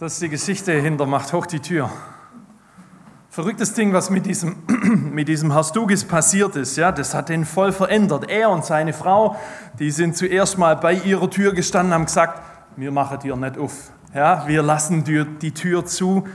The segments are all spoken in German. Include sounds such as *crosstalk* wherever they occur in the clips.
Das ist die Geschichte hinter Macht hoch die Tür. Verrücktes Ding, was mit diesem, *clears throat* mit diesem Hastugis passiert ist, ja, das hat ihn voll verändert. Er und seine Frau, die sind zuerst mal bei ihrer Tür gestanden, haben gesagt, wir machen dir nicht auf. Ja, wir lassen dir die Tür zu.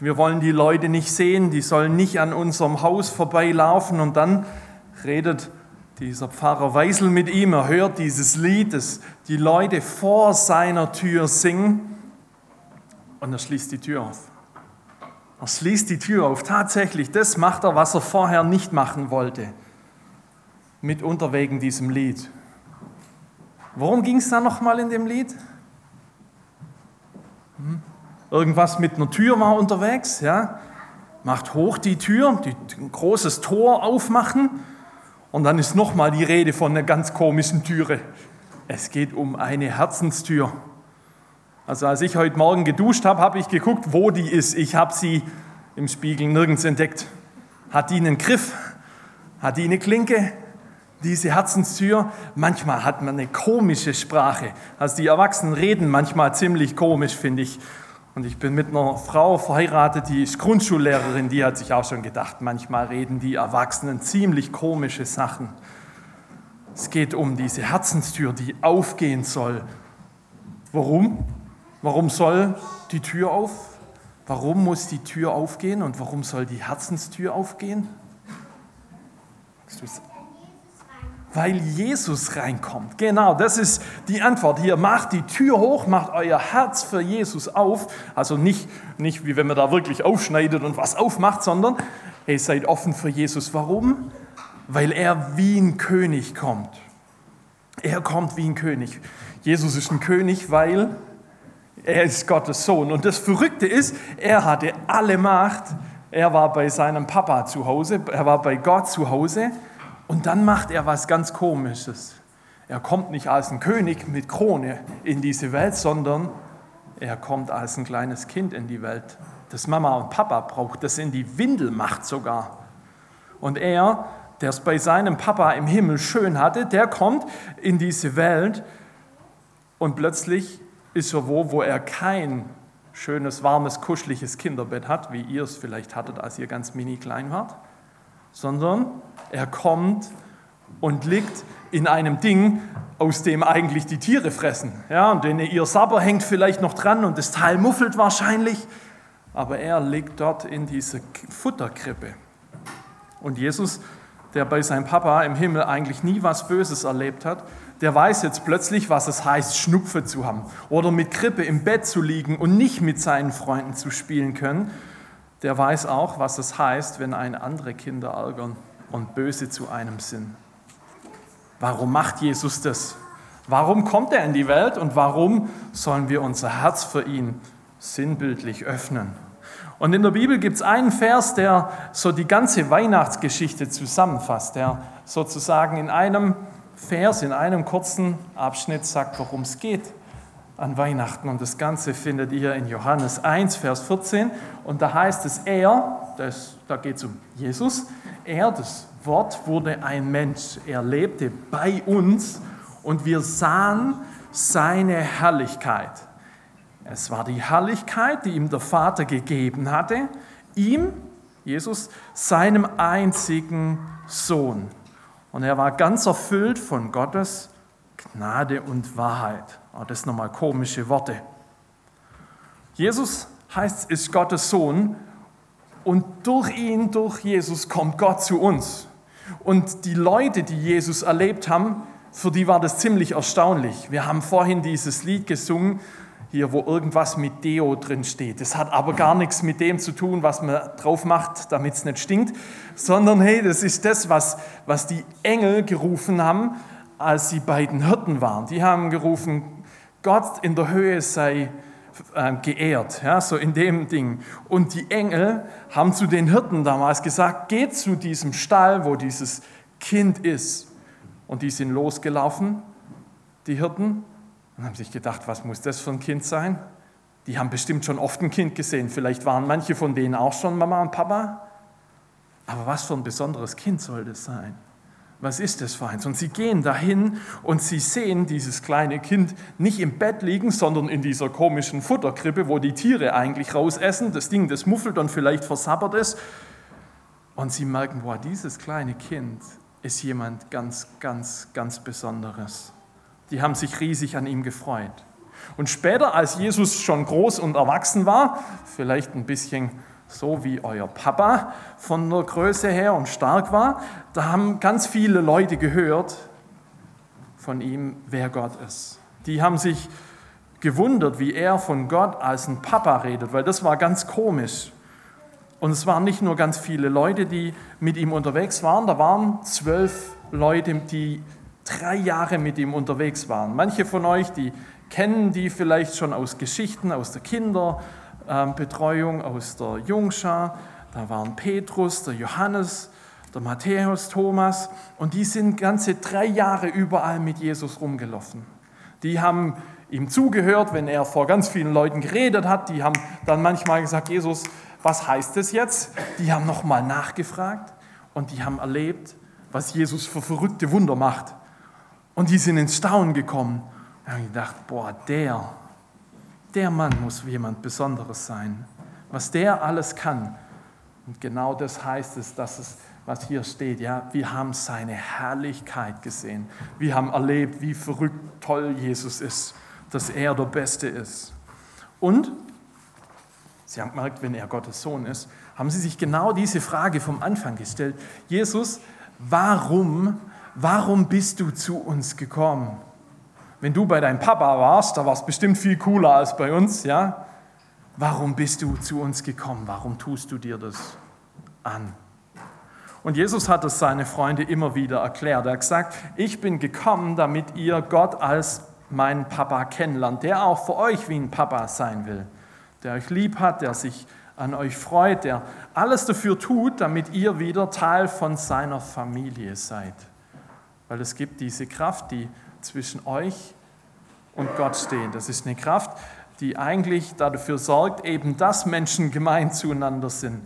Wir wollen die Leute nicht sehen, die sollen nicht an unserem Haus vorbeilaufen. Und dann redet dieser Pfarrer Weisel mit ihm, er hört dieses Lied, das die Leute vor seiner Tür singen. Und er schließt die Tür auf. Er schließt die Tür auf. Tatsächlich, das macht er, was er vorher nicht machen wollte. Mitunter wegen diesem Lied. Worum ging es da nochmal in dem Lied? Hm? Irgendwas mit einer Tür war unterwegs, ja? Macht hoch die Tür, die, ein großes Tor aufmachen und dann ist nochmal die Rede von einer ganz komischen Türe. Es geht um eine Herzenstür. Also als ich heute Morgen geduscht habe, habe ich geguckt, wo die ist. Ich habe sie im Spiegel nirgends entdeckt. Hat die einen Griff? Hat die eine Klinke? Diese Herzenstür? Manchmal hat man eine komische Sprache. Also die Erwachsenen reden manchmal ziemlich komisch, finde ich. Und ich bin mit einer Frau verheiratet, die ist Grundschullehrerin, die hat sich auch schon gedacht, manchmal reden die Erwachsenen ziemlich komische Sachen. Es geht um diese Herzenstür, die aufgehen soll. Warum? Warum soll die Tür auf? Warum muss die Tür aufgehen und warum soll die Herzenstür aufgehen? Weil Jesus reinkommt. Genau, das ist die Antwort hier. Macht die Tür hoch, macht euer Herz für Jesus auf. Also nicht, nicht wie wenn man da wirklich aufschneidet und was aufmacht, sondern hey, seid offen für Jesus. Warum? Weil er wie ein König kommt. Er kommt wie ein König. Jesus ist ein König, weil er ist Gottes Sohn. Und das Verrückte ist, er hatte alle Macht. Er war bei seinem Papa zu Hause, er war bei Gott zu Hause. Und dann macht er was ganz Komisches. Er kommt nicht als ein König mit Krone in diese Welt, sondern er kommt als ein kleines Kind in die Welt, das Mama und Papa braucht, das in die Windel macht sogar. Und er, der es bei seinem Papa im Himmel schön hatte, der kommt in diese Welt und plötzlich ist er wo, wo er kein schönes, warmes, kuscheliges Kinderbett hat, wie ihr es vielleicht hattet, als ihr ganz mini klein wart, sondern er kommt und liegt in einem Ding, aus dem eigentlich die Tiere fressen. Ja, und denn ihr Sabber hängt vielleicht noch dran und das Teil muffelt wahrscheinlich, aber er liegt dort in dieser Futterkrippe. Und Jesus, der bei seinem Papa im Himmel eigentlich nie was Böses erlebt hat, der weiß jetzt plötzlich, was es heißt, Schnupfe zu haben oder mit Krippe im Bett zu liegen und nicht mit seinen Freunden zu spielen können. Der weiß auch, was es heißt, wenn eine andere Kinder ärgern und böse zu einem sind. Warum macht Jesus das? Warum kommt er in die Welt und warum sollen wir unser Herz für ihn sinnbildlich öffnen? Und in der Bibel gibt es einen Vers, der so die ganze Weihnachtsgeschichte zusammenfasst, der sozusagen in einem Vers in einem kurzen Abschnitt sagt, worum es geht an Weihnachten. Und das Ganze findet ihr in Johannes 1, Vers 14. Und da heißt es, er, das, da geht es um Jesus, er, das Wort, wurde ein Mensch. Er lebte bei uns und wir sahen seine Herrlichkeit. Es war die Herrlichkeit, die ihm der Vater gegeben hatte, ihm, Jesus, seinem einzigen Sohn. Und er war ganz erfüllt von Gottes Gnade und Wahrheit. Oh, das sind nochmal komische Worte. Jesus heißt, ist Gottes Sohn und durch ihn, durch Jesus kommt Gott zu uns. Und die Leute, die Jesus erlebt haben, für die war das ziemlich erstaunlich. Wir haben vorhin dieses Lied gesungen, hier, wo irgendwas mit Deo drin steht. Das hat aber gar nichts mit dem zu tun, was man drauf macht, damit es nicht stinkt, sondern hey, das ist das, was, was die Engel gerufen haben, als sie bei den Hirten waren. Die haben gerufen, Gott in der Höhe sei äh, geehrt, ja, so in dem Ding. Und die Engel haben zu den Hirten damals gesagt, geht zu diesem Stall, wo dieses Kind ist. Und die sind losgelaufen, die Hirten, und haben sich gedacht, was muss das für ein Kind sein? Die haben bestimmt schon oft ein Kind gesehen. Vielleicht waren manche von denen auch schon Mama und Papa. Aber was für ein besonderes Kind soll das sein? Was ist das für eins? Und sie gehen dahin und sie sehen dieses kleine Kind nicht im Bett liegen, sondern in dieser komischen Futterkrippe, wo die Tiere eigentlich rausessen. Das Ding, das muffelt und vielleicht versabbert ist. Und sie merken, boah, dieses kleine Kind ist jemand ganz, ganz, ganz Besonderes. Die haben sich riesig an ihm gefreut. Und später, als Jesus schon groß und erwachsen war, vielleicht ein bisschen so wie euer Papa von der Größe her und stark war, da haben ganz viele Leute gehört von ihm, wer Gott ist. Die haben sich gewundert, wie er von Gott als ein Papa redet, weil das war ganz komisch. Und es waren nicht nur ganz viele Leute, die mit ihm unterwegs waren, da waren zwölf Leute, die drei Jahre mit ihm unterwegs waren. Manche von euch, die kennen die vielleicht schon aus Geschichten, aus der Kinder, ähm, aus der Jungschar. Da waren Petrus, der Johannes, der Matthäus, Thomas und die sind ganze drei Jahre überall mit Jesus rumgelaufen. Die haben ihm zugehört, wenn er vor ganz vielen Leuten geredet hat. Die haben dann manchmal gesagt, Jesus, was heißt das jetzt? Die haben nochmal nachgefragt und die haben erlebt, was Jesus für verrückte Wunder macht. Und die sind ins Staunen gekommen. Da haben gedacht, boah, der, der Mann muss jemand Besonderes sein. Was der alles kann. Und genau das heißt es, dass es, was hier steht, ja, wir haben seine Herrlichkeit gesehen. Wir haben erlebt, wie verrückt toll Jesus ist, dass er der Beste ist. Und Sie haben gemerkt, wenn er Gottes Sohn ist, haben sie sich genau diese Frage vom Anfang gestellt. Jesus, warum, warum bist du zu uns gekommen? Wenn du bei deinem Papa warst, da war es bestimmt viel cooler als bei uns, ja? Warum bist du zu uns gekommen? Warum tust du dir das an? Und Jesus hat es seine Freunde immer wieder erklärt. Er hat gesagt, ich bin gekommen, damit ihr Gott als meinen Papa kennenlernt, der auch für euch wie ein Papa sein will, der euch lieb hat, der sich an euch freut, der alles dafür tut, damit ihr wieder Teil von seiner Familie seid. Weil es gibt diese Kraft, die zwischen euch und Gott steht. Das ist eine Kraft, die eigentlich dafür sorgt, eben, dass Menschen gemein zueinander sind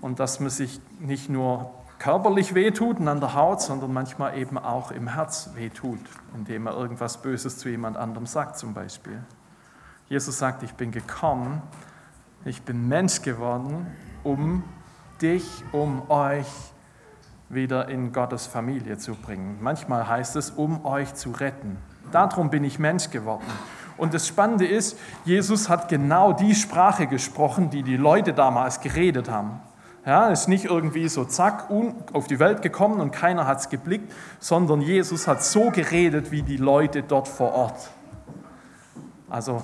und dass man sich nicht nur körperlich wehtut und an der Haut, sondern manchmal eben auch im Herz wehtut, indem er irgendwas Böses zu jemand anderem sagt zum Beispiel. Jesus sagt, ich bin gekommen, ich bin Mensch geworden, um dich, um euch wieder in Gottes Familie zu bringen. Manchmal heißt es, um euch zu retten. Darum bin ich Mensch geworden. Und das Spannende ist, Jesus hat genau die Sprache gesprochen, die die Leute damals geredet haben. Ja, ist nicht irgendwie so zack auf die Welt gekommen und keiner hat es geblickt, sondern Jesus hat so geredet wie die Leute dort vor Ort. Also,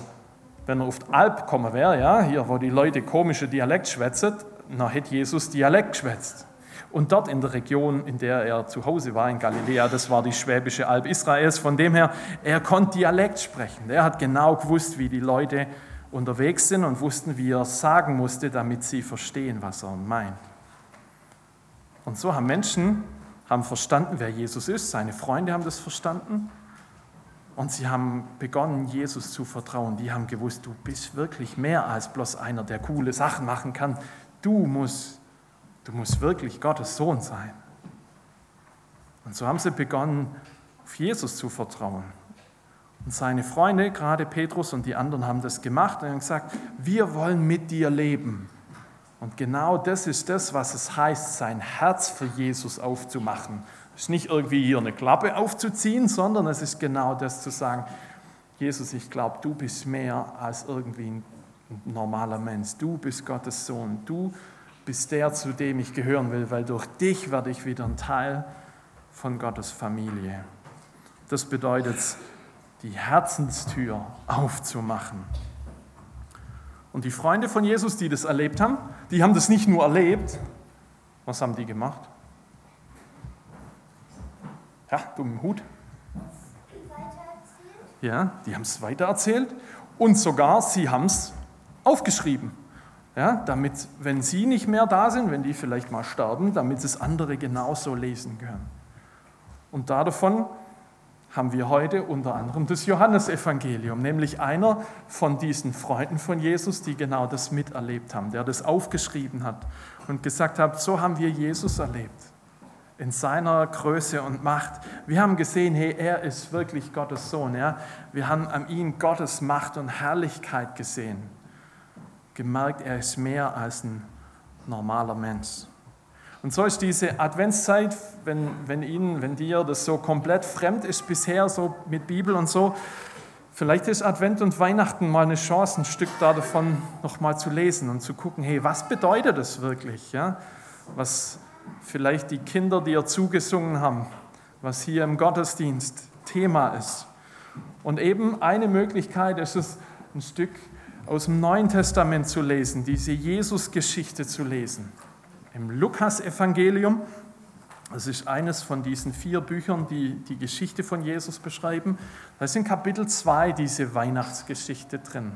wenn er auf die Alp gekommen wäre, ja, hier, wo die Leute komische Dialekt schwätzen, dann hätte Jesus Dialekt geschwätzt. Und dort in der Region, in der er zu Hause war, in Galiläa, das war die schwäbische Alb Israels, von dem her, er konnte Dialekt sprechen. Er hat genau gewusst, wie die Leute unterwegs sind und wussten, wie er sagen musste, damit sie verstehen, was er meint. Und so haben Menschen haben verstanden, wer Jesus ist. Seine Freunde haben das verstanden. Und sie haben begonnen, Jesus zu vertrauen. Die haben gewusst, du bist wirklich mehr als bloß einer, der coole Sachen machen kann. Du musst Du musst wirklich Gottes Sohn sein. Und so haben sie begonnen, auf Jesus zu vertrauen. Und seine Freunde, gerade Petrus und die anderen, haben das gemacht und haben gesagt, wir wollen mit dir leben. Und genau das ist das, was es heißt, sein Herz für Jesus aufzumachen. Es ist nicht irgendwie hier eine Klappe aufzuziehen, sondern es ist genau das zu sagen, Jesus, ich glaube, du bist mehr als irgendwie ein normaler Mensch. Du bist Gottes Sohn. Du bist der, zu dem ich gehören will, weil durch dich werde ich wieder ein Teil von Gottes Familie. Das bedeutet, die Herzenstür aufzumachen. Und die Freunde von Jesus, die das erlebt haben, die haben das nicht nur erlebt, was haben die gemacht? Ja, du mit dem Hut. Ja, die haben es weitererzählt und sogar sie haben es aufgeschrieben ja, damit, wenn sie nicht mehr da sind, wenn die vielleicht mal sterben, damit es andere genauso lesen können. Und davon haben wir heute unter anderem das Johannesevangelium, nämlich einer von diesen Freunden von Jesus, die genau das miterlebt haben, der das aufgeschrieben hat und gesagt hat, so haben wir Jesus erlebt. in seiner Größe und Macht. Wir haben gesehen, hey, er ist wirklich Gottes Sohn. Ja? Wir haben an ihm Gottes Macht und Herrlichkeit gesehen. Gemerkt, er ist mehr als ein normaler Mensch. Und so ist diese Adventszeit, wenn, wenn Ihnen, wenn dir das so komplett fremd ist bisher, so mit Bibel und so, vielleicht ist Advent und Weihnachten mal eine Chance, ein Stück davon nochmal zu lesen und zu gucken, hey, was bedeutet das wirklich? Ja? Was vielleicht die Kinder dir zugesungen haben, was hier im Gottesdienst Thema ist. Und eben eine Möglichkeit ist es, ein Stück aus dem Neuen Testament zu lesen, diese Jesus-Geschichte zu lesen. Im Lukas-Evangelium, das ist eines von diesen vier Büchern, die die Geschichte von Jesus beschreiben, da ist in Kapitel 2 diese Weihnachtsgeschichte drin.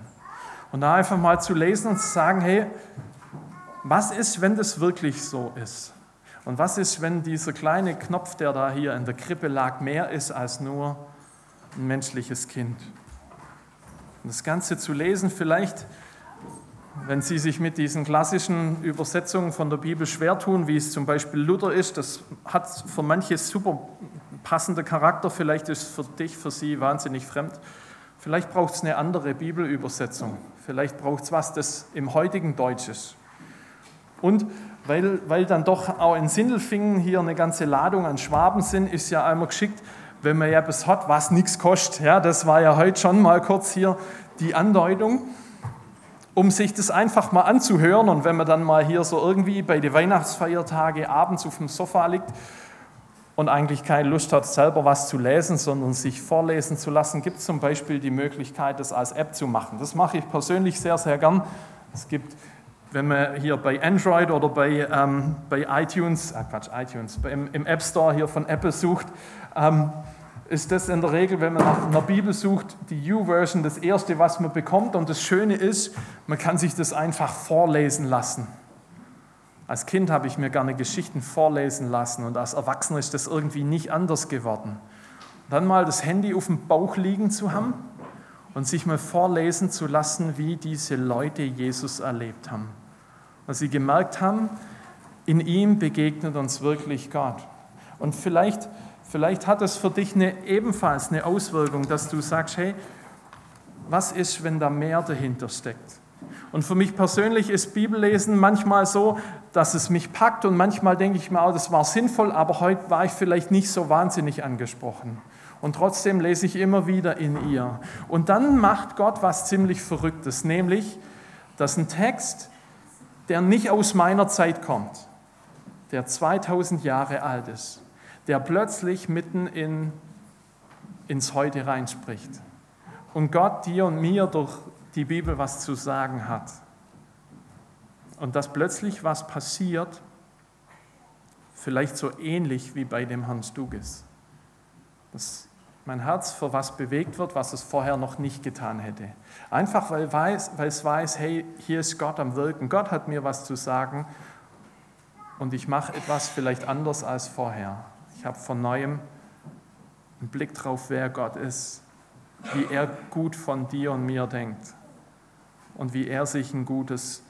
Und da einfach mal zu lesen und zu sagen, hey, was ist, wenn das wirklich so ist? Und was ist, wenn dieser kleine Knopf, der da hier in der Krippe lag, mehr ist als nur ein menschliches Kind? Das Ganze zu lesen, vielleicht, wenn Sie sich mit diesen klassischen Übersetzungen von der Bibel schwer tun, wie es zum Beispiel Luther ist, das hat für manche super passender Charakter, vielleicht ist es für dich, für Sie wahnsinnig fremd. Vielleicht braucht es eine andere Bibelübersetzung. Vielleicht braucht es was, das im heutigen Deutsch ist. Und weil, weil dann doch auch in Sindelfingen hier eine ganze Ladung an Schwaben sind, ist ja einmal geschickt, wenn man ja was hat, was nichts kostet. Ja, das war ja heute schon mal kurz hier die Andeutung, um sich das einfach mal anzuhören. Und wenn man dann mal hier so irgendwie bei den Weihnachtsfeiertagen abends auf dem Sofa liegt und eigentlich keine Lust hat, selber was zu lesen, sondern sich vorlesen zu lassen, gibt es zum Beispiel die Möglichkeit, das als App zu machen. Das mache ich persönlich sehr, sehr gern. Es gibt wenn man hier bei Android oder bei, ähm, bei iTunes, äh Quatsch, iTunes, im, im, App Store hier von Apple sucht, ähm, ist das in der Regel, wenn man nach einer Bibel sucht, die U-Version das erste, was man bekommt. Und das Schöne ist, man kann sich das einfach vorlesen lassen. Als Kind habe ich mir gerne Geschichten vorlesen lassen und als Erwachsener ist das irgendwie nicht anders geworden. dann mal das Handy auf dem Bauch liegen zu haben und sich mal vorlesen zu lassen, wie diese Leute Jesus erlebt haben weil sie gemerkt haben, in ihm begegnet uns wirklich Gott. Und vielleicht, vielleicht hat es für dich eine, ebenfalls eine Auswirkung, dass du sagst, hey, was ist, wenn da mehr dahinter steckt? Und für mich persönlich ist Bibellesen manchmal so, dass es mich packt und manchmal denke ich mir auch, das war sinnvoll, aber heute war ich vielleicht nicht so wahnsinnig angesprochen. Und trotzdem lese ich immer wieder in ihr. Und dann macht Gott was ziemlich Verrücktes, nämlich, dass ein Text, der nicht aus meiner Zeit kommt, der 2000 Jahre alt ist, der plötzlich mitten in, ins Heute reinspricht und Gott dir und mir durch die Bibel was zu sagen hat. Und dass plötzlich was passiert, vielleicht so ähnlich wie bei dem Hans Duges. Das mein Herz für was bewegt wird, was es vorher noch nicht getan hätte. Einfach weil, weiß, weil es weiß, hey, hier ist Gott am Wirken. Gott hat mir was zu sagen und ich mache etwas vielleicht anders als vorher. Ich habe von neuem einen Blick drauf, wer Gott ist, wie er gut von dir und mir denkt und wie er sich ein gutes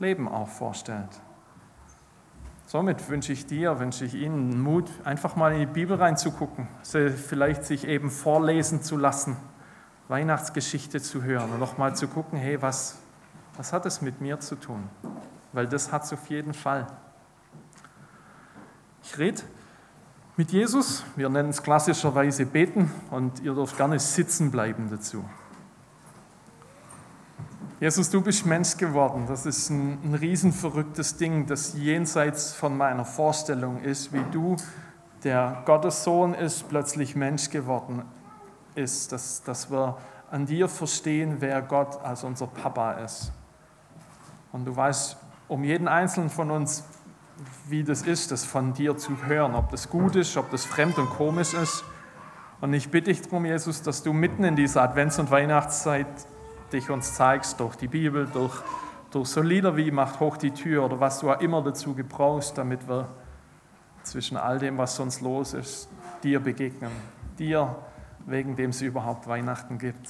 Leben auch vorstellt. Somit wünsche ich dir, wünsche ich Ihnen Mut, einfach mal in die Bibel reinzugucken, vielleicht sich eben vorlesen zu lassen, Weihnachtsgeschichte zu hören und nochmal zu gucken, hey, was, was hat es mit mir zu tun? Weil das hat es auf jeden Fall. Ich rede mit Jesus, wir nennen es klassischerweise beten und ihr dürft gerne sitzen bleiben dazu. Jesus, du bist Mensch geworden. Das ist ein, ein riesenverrücktes Ding, das jenseits von meiner Vorstellung ist, wie du, der Gottes Sohn ist, plötzlich Mensch geworden ist. Dass, dass wir an dir verstehen, wer Gott als unser Papa ist. Und du weißt um jeden Einzelnen von uns, wie das ist, das von dir zu hören, ob das gut ist, ob das fremd und komisch ist. Und ich bitte dich darum, Jesus, dass du mitten in dieser Advents- und Weihnachtszeit dich uns zeigst durch die Bibel, durch, durch so Lieder wie Macht hoch die Tür oder was du auch immer dazu gebrauchst, damit wir zwischen all dem, was sonst los ist, dir begegnen. Dir, wegen dem es überhaupt Weihnachten gibt.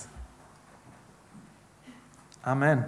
Amen.